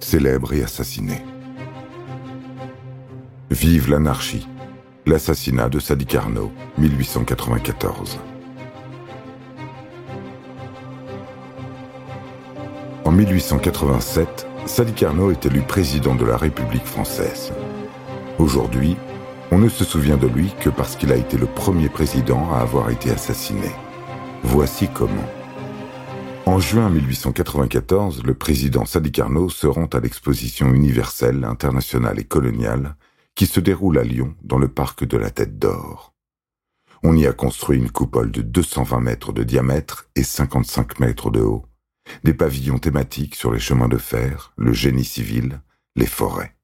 Célèbre et assassiné. Vive l'anarchie. L'assassinat de Sadi Carnot, 1894. En 1887, Sadi Carnot est élu président de la République française. Aujourd'hui, on ne se souvient de lui que parce qu'il a été le premier président à avoir été assassiné. Voici comment. En juin 1894, le président Sadi Carnot se rend à l'exposition universelle, internationale et coloniale qui se déroule à Lyon dans le parc de la Tête d'Or. On y a construit une coupole de 220 mètres de diamètre et 55 mètres de haut, des pavillons thématiques sur les chemins de fer, le génie civil, les forêts.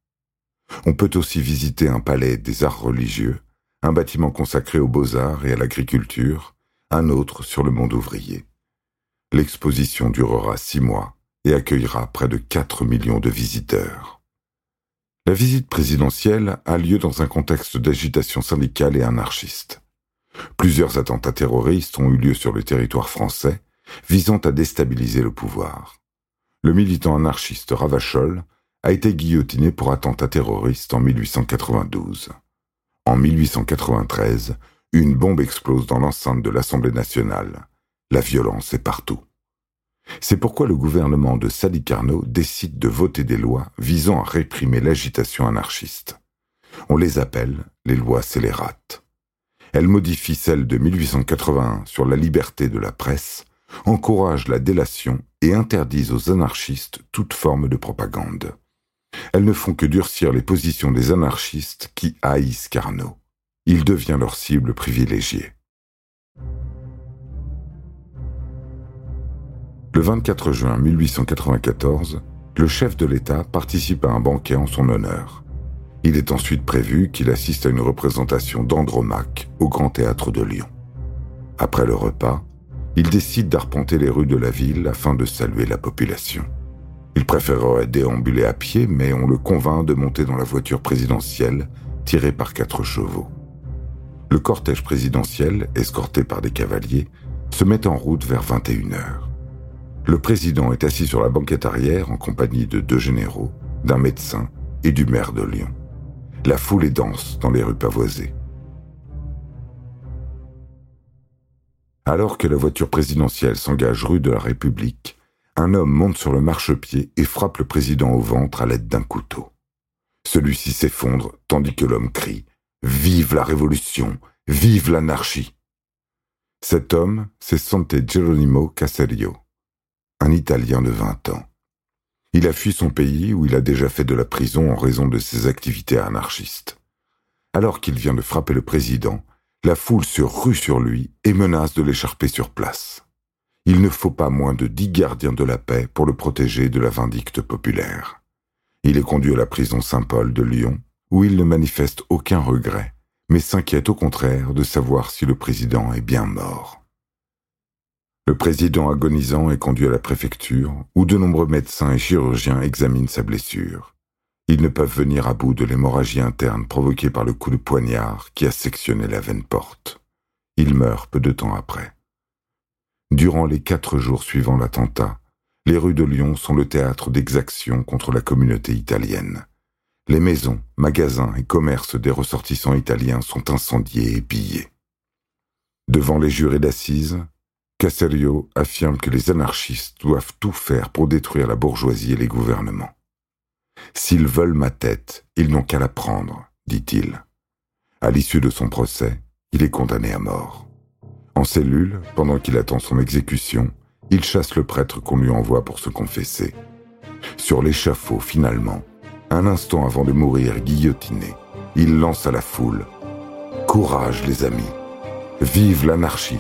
On peut aussi visiter un palais des arts religieux, un bâtiment consacré aux beaux-arts et à l'agriculture, un autre sur le monde ouvrier. L'exposition durera six mois et accueillera près de 4 millions de visiteurs. La visite présidentielle a lieu dans un contexte d'agitation syndicale et anarchiste. Plusieurs attentats terroristes ont eu lieu sur le territoire français, visant à déstabiliser le pouvoir. Le militant anarchiste Ravachol a été guillotiné pour attentat terroriste en 1892. En 1893, une bombe explose dans l'enceinte de l'Assemblée nationale. La violence est partout. C'est pourquoi le gouvernement de Sadi Carnot décide de voter des lois visant à réprimer l'agitation anarchiste. On les appelle les lois scélérates. Elles modifient celles de 1881 sur la liberté de la presse, encouragent la délation et interdisent aux anarchistes toute forme de propagande. Elles ne font que durcir les positions des anarchistes qui haïssent Carnot. Il devient leur cible privilégiée. Le 24 juin 1894, le chef de l'État participe à un banquet en son honneur. Il est ensuite prévu qu'il assiste à une représentation d'Andromaque au Grand Théâtre de Lyon. Après le repas, il décide d'arpenter les rues de la ville afin de saluer la population. Il préférerait déambuler à pied, mais on le convainc de monter dans la voiture présidentielle tirée par quatre chevaux. Le cortège présidentiel, escorté par des cavaliers, se met en route vers 21 heures. Le président est assis sur la banquette arrière en compagnie de deux généraux, d'un médecin et du maire de Lyon. La foule est dense dans les rues pavoisées. Alors que la voiture présidentielle s'engage rue de la République, un homme monte sur le marchepied et frappe le président au ventre à l'aide d'un couteau. Celui-ci s'effondre tandis que l'homme crie ⁇ Vive la révolution Vive l'anarchie !⁇ Cet homme, c'est Sante Geronimo Caserio, un Italien de 20 ans. Il a fui son pays où il a déjà fait de la prison en raison de ses activités anarchistes. Alors qu'il vient de frapper le président, la foule se rue sur lui et menace de l'écharper sur place il ne faut pas moins de dix gardiens de la paix pour le protéger de la vindicte populaire. Il est conduit à la prison Saint-Paul de Lyon, où il ne manifeste aucun regret, mais s'inquiète au contraire de savoir si le président est bien mort. Le président agonisant est conduit à la préfecture, où de nombreux médecins et chirurgiens examinent sa blessure. Ils ne peuvent venir à bout de l'hémorragie interne provoquée par le coup de poignard qui a sectionné la veine porte. Il meurt peu de temps après. Durant les quatre jours suivant l'attentat, les rues de Lyon sont le théâtre d'exactions contre la communauté italienne. Les maisons, magasins et commerces des ressortissants italiens sont incendiés et pillés. Devant les jurés d'assises, Caserio affirme que les anarchistes doivent tout faire pour détruire la bourgeoisie et les gouvernements. S'ils veulent ma tête, ils n'ont qu'à la prendre, dit-il. À l'issue de son procès, il est condamné à mort. En cellule, pendant qu'il attend son exécution, il chasse le prêtre qu'on lui envoie pour se confesser. Sur l'échafaud, finalement, un instant avant de mourir guillotiné, il lance à la foule ⁇ Courage les amis Vive l'anarchie !⁇